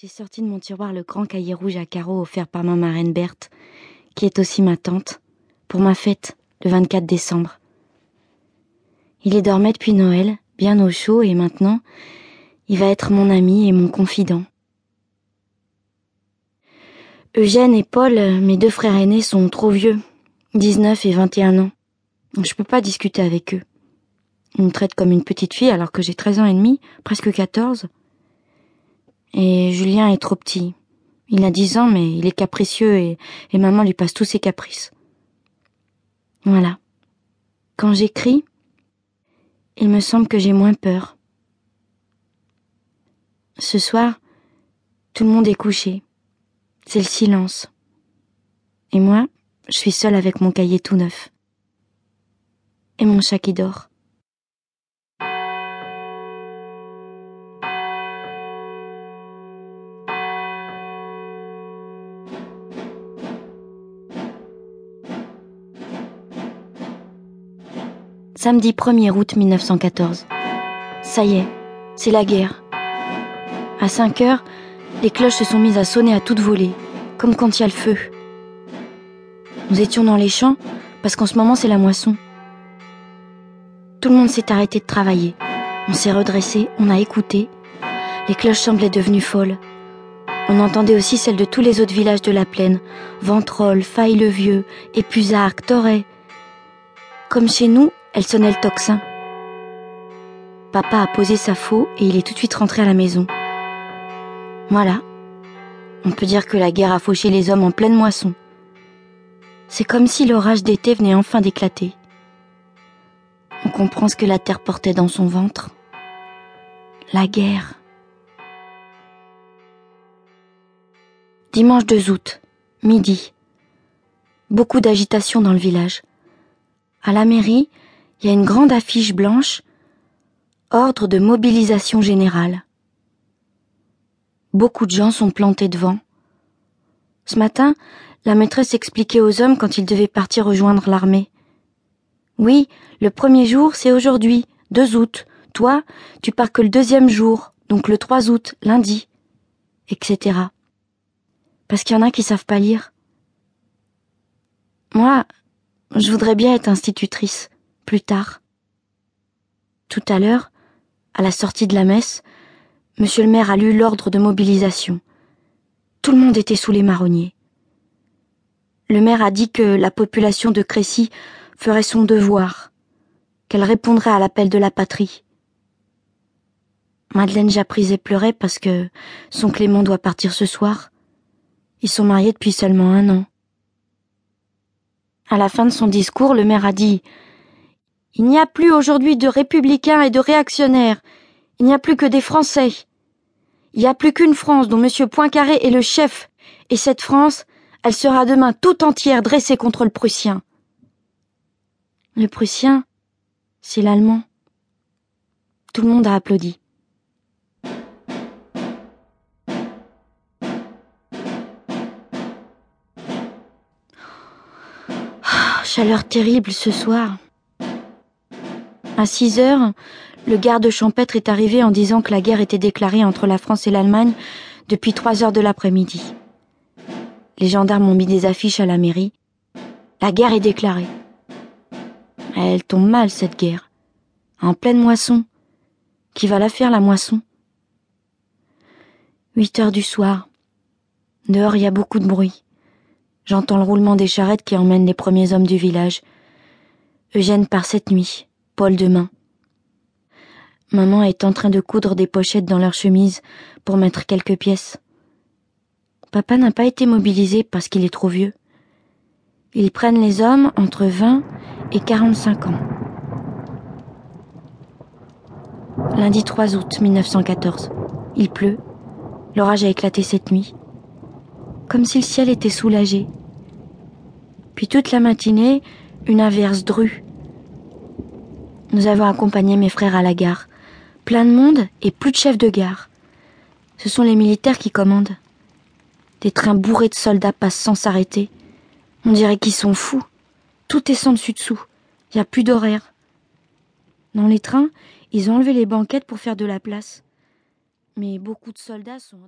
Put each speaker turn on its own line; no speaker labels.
J'ai sorti de mon tiroir le grand cahier rouge à carreaux offert par ma marraine Berthe, qui est aussi ma tante, pour ma fête, le 24 décembre. Il est dormait depuis Noël, bien au chaud, et maintenant, il va être mon ami et mon confident. Eugène et Paul, mes deux frères aînés, sont trop vieux, 19 et 21 ans. Je peux pas discuter avec eux. Ils me traitent comme une petite fille alors que j'ai 13 ans et demi, presque 14. Et Julien est trop petit. Il a 10 ans, mais il est capricieux et maman lui passe tous ses caprices. Voilà. Quand j'écris, il me semble que j'ai moins peur. Ce soir, tout le monde est couché. C'est le silence. Et moi, je suis seule avec mon cahier tout neuf. Et mon chat qui dort. Samedi 1er août 1914. Ça y est, c'est la guerre. À 5 heures, les cloches se sont mises à sonner à toute volée, comme quand il y a le feu. Nous étions dans les champs parce qu'en ce moment c'est la moisson. Tout le monde s'est arrêté de travailler. On s'est redressé, on a écouté. Les cloches semblaient devenues folles. On entendait aussi celles de tous les autres villages de la plaine, Ventrolles, Faille-le-Vieux, Épusarques, Torret. Comme chez nous, elle sonnait le tocsin. Papa a posé sa faux et il est tout de suite rentré à la maison. Voilà. On peut dire que la guerre a fauché les hommes en pleine moisson. C'est comme si l'orage d'été venait enfin d'éclater. On comprend ce que la terre portait dans son ventre. La guerre. Dimanche 2 août, midi. Beaucoup d'agitation dans le village. À la mairie, il y a une grande affiche blanche Ordre de mobilisation générale. Beaucoup de gens sont plantés devant. Ce matin, la maîtresse expliquait aux hommes quand ils devaient partir rejoindre l'armée. Oui, le premier jour, c'est aujourd'hui, 2 août. Toi, tu pars que le deuxième jour, donc le 3 août, lundi, etc. Parce qu'il y en a qui savent pas lire. Moi, je voudrais bien être institutrice, plus tard. Tout à l'heure, à la sortie de la messe, monsieur le maire a lu l'ordre de mobilisation. Tout le monde était sous les marronniers. Le maire a dit que la population de Crécy ferait son devoir, qu'elle répondrait à l'appel de la patrie. Madeleine Japrisé pleurait parce que son Clément doit partir ce soir. Ils sont mariés depuis seulement un an. À la fin de son discours, le maire a dit Il n'y a plus aujourd'hui de républicains et de réactionnaires. Il n'y a plus que des Français. Il n'y a plus qu'une France dont M. Poincaré est le chef, et cette France, elle sera demain tout entière dressée contre le Prussien. Le Prussien, c'est l'Allemand. Tout le monde a applaudi. Ah, chaleur terrible ce soir. À six heures, le garde champêtre est arrivé en disant que la guerre était déclarée entre la France et l'Allemagne depuis trois heures de l'après-midi. Les gendarmes ont mis des affiches à la mairie. La guerre est déclarée. Elle tombe mal, cette guerre. En pleine moisson. Qui va la faire, la moisson? Huit heures du soir. Dehors, il y a beaucoup de bruit. J'entends le roulement des charrettes qui emmènent les premiers hommes du village. Eugène part cette nuit, Demain. Maman est en train de coudre des pochettes dans leur chemise pour mettre quelques pièces. Papa n'a pas été mobilisé parce qu'il est trop vieux. Ils prennent les hommes entre 20 et 45 ans. Lundi 3 août 1914. Il pleut. L'orage a éclaté cette nuit. Comme si le ciel était soulagé. Puis toute la matinée, une averse drue. Nous avons accompagné mes frères à la gare. Plein de monde et plus de chefs de gare. Ce sont les militaires qui commandent. Des trains bourrés de soldats passent sans s'arrêter. On dirait qu'ils sont fous. Tout est sans dessus dessous. Il n'y a plus d'horaire. Dans les trains, ils ont enlevé les banquettes pour faire de la place. Mais beaucoup de soldats sont